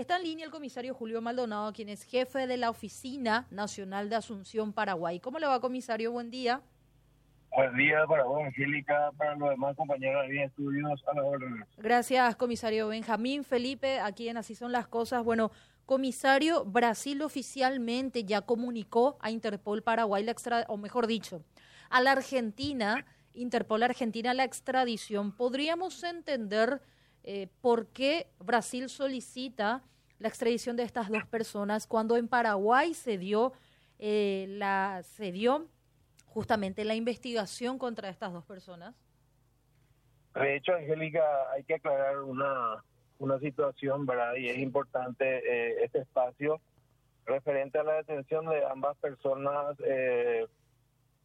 Está en línea el comisario Julio Maldonado, quien es jefe de la Oficina Nacional de Asunción Paraguay. ¿Cómo le va, comisario? Buen día. Buen día para vos, Angélica, para los demás compañeros de estudios a la orden. Gracias, comisario Benjamín Felipe, aquí en Así son las cosas. Bueno, comisario, Brasil oficialmente ya comunicó a Interpol Paraguay la extra, o mejor dicho, a la Argentina, Interpol Argentina la extradición. ¿Podríamos entender eh, por qué Brasil solicita la extradición de estas dos personas cuando en Paraguay se dio eh, la se dio justamente la investigación contra estas dos personas? De hecho, Angélica, hay que aclarar una, una situación, ¿verdad? Y es importante eh, este espacio referente a la detención de ambas personas eh,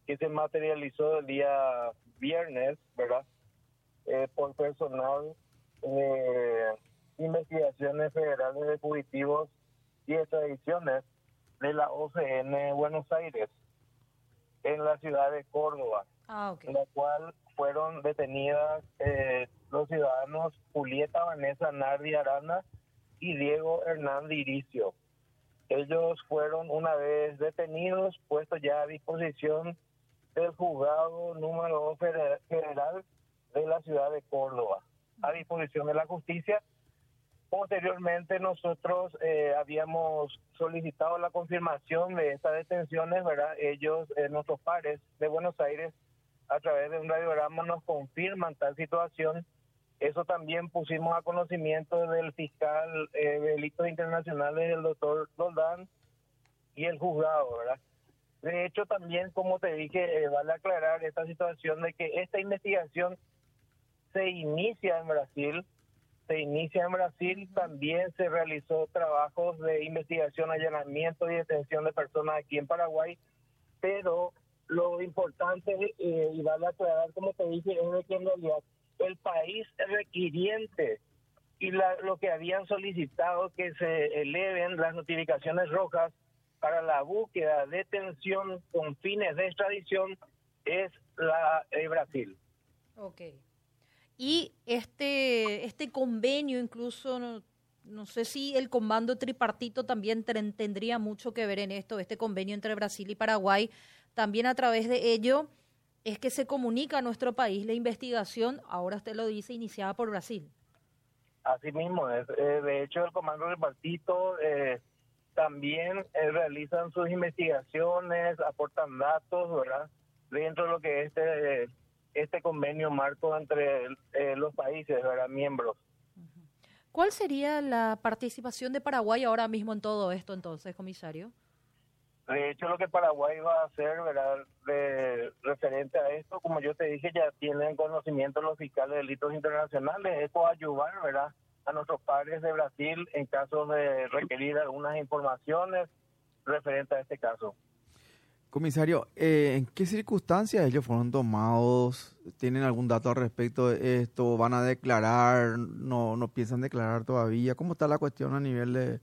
que se materializó el día viernes, ¿verdad? Eh, por personal de investigaciones federales de fugitivos y extradiciones de la OCN Buenos Aires en la ciudad de Córdoba, ah, en la cual fueron detenidas eh, los ciudadanos Julieta Vanessa Nardi Arana y Diego Hernández Iricio. Ellos fueron una vez detenidos, puestos ya a disposición del juzgado número 2 federal de la ciudad de Córdoba, a disposición de la justicia Posteriormente nosotros eh, habíamos solicitado la confirmación de estas detenciones, ¿verdad? Ellos, eh, nuestros pares de Buenos Aires, a través de un radiograma nos confirman tal situación. Eso también pusimos a conocimiento del fiscal eh, de delitos internacionales, el doctor Doldán, y el juzgado, ¿verdad? De hecho, también, como te dije, eh, vale aclarar esta situación de que esta investigación se inicia en Brasil, se inicia en Brasil, también se realizó trabajos de investigación, allanamiento y detención de personas aquí en Paraguay, pero lo importante, eh, y vale aclarar, como te dije, es de que en realidad el país requiriente y lo que habían solicitado que se eleven las notificaciones rojas para la búsqueda, detención con fines de extradición es la eh, Brasil. Okay. Y este, este convenio incluso, no, sé si el comando tripartito también tendría mucho que ver en esto, este convenio entre Brasil y Paraguay, también a través de ello es que se comunica a nuestro país la investigación, ahora usted lo dice, iniciada por Brasil. Así mismo, es, eh, de hecho el comando tripartito eh, también eh, realizan sus investigaciones, aportan datos, ¿verdad? Dentro de lo que es este este convenio marco entre eh, los países, ¿verdad? miembros. ¿Cuál sería la participación de Paraguay ahora mismo en todo esto entonces, comisario? De hecho, lo que Paraguay va a hacer, ¿verdad? De, referente a esto, como yo te dije, ya tienen conocimiento los fiscales de delitos internacionales, es ayudar, ¿verdad? A nuestros padres de Brasil en caso de requerir algunas informaciones referente a este caso. Comisario, eh, ¿en qué circunstancias ellos fueron tomados? ¿Tienen algún dato al respecto de esto? ¿Van a declarar? ¿No, no piensan declarar todavía? ¿Cómo está la cuestión a nivel de,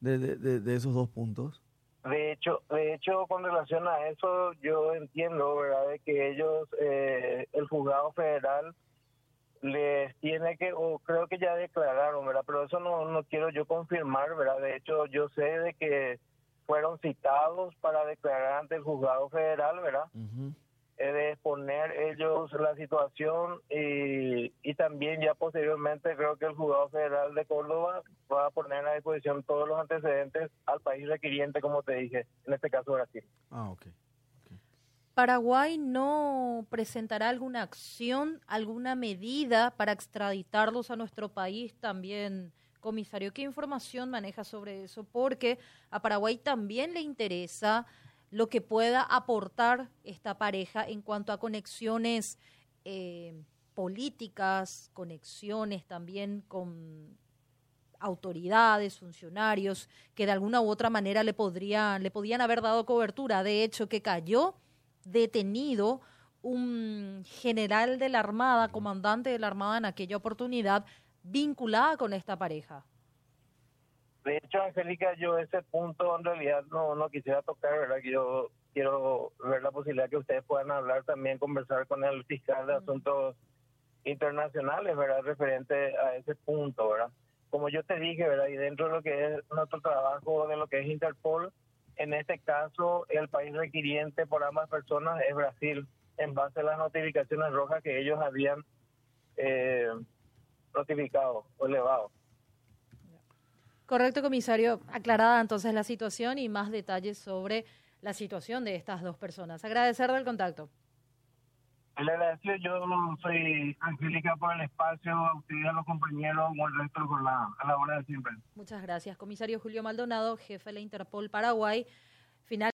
de, esos dos puntos? De hecho, de hecho, con relación a eso, yo entiendo, ¿verdad?, de que ellos, eh, el juzgado federal les tiene que, o creo que ya declararon, ¿verdad? Pero eso no, no quiero yo confirmar, ¿verdad? De hecho, yo sé de que fueron citados para declarar ante el juzgado federal, ¿verdad? de exponer ellos la situación y, y también ya posteriormente creo que el juzgado federal de Córdoba va a poner a disposición todos los antecedentes al país requiriente, como te dije, en este caso Brasil. Ah, ok. Paraguay no presentará alguna acción, alguna medida para extraditarlos a nuestro país también Comisario, ¿qué información maneja sobre eso? Porque a Paraguay también le interesa lo que pueda aportar esta pareja en cuanto a conexiones eh, políticas, conexiones también con autoridades, funcionarios, que de alguna u otra manera le, podrían, le podían haber dado cobertura. De hecho, que cayó detenido un general de la Armada, comandante de la Armada en aquella oportunidad, vinculada con esta pareja. De hecho, Angélica, yo ese punto en realidad no, no quisiera tocar, ¿verdad? Que yo quiero ver la posibilidad que ustedes puedan hablar también, conversar con el fiscal de asuntos internacionales, ¿verdad? Referente a ese punto, ¿verdad? como yo te dije, ¿verdad? Y dentro de lo que es nuestro trabajo, de lo que es Interpol, en este caso, el país requiriente por ambas personas es Brasil, en base a las notificaciones rojas que ellos habían eh, notificado o elevado. Correcto, comisario. Aclarada entonces la situación y más detalles sobre la situación de estas dos personas. Agradecer del contacto. Le agradezco, yo soy Angélica por el espacio, a ustedes, a los compañeros, o el resto por la, a la hora de siempre. Muchas gracias. Comisario Julio Maldonado, jefe de la Interpol Paraguay. Final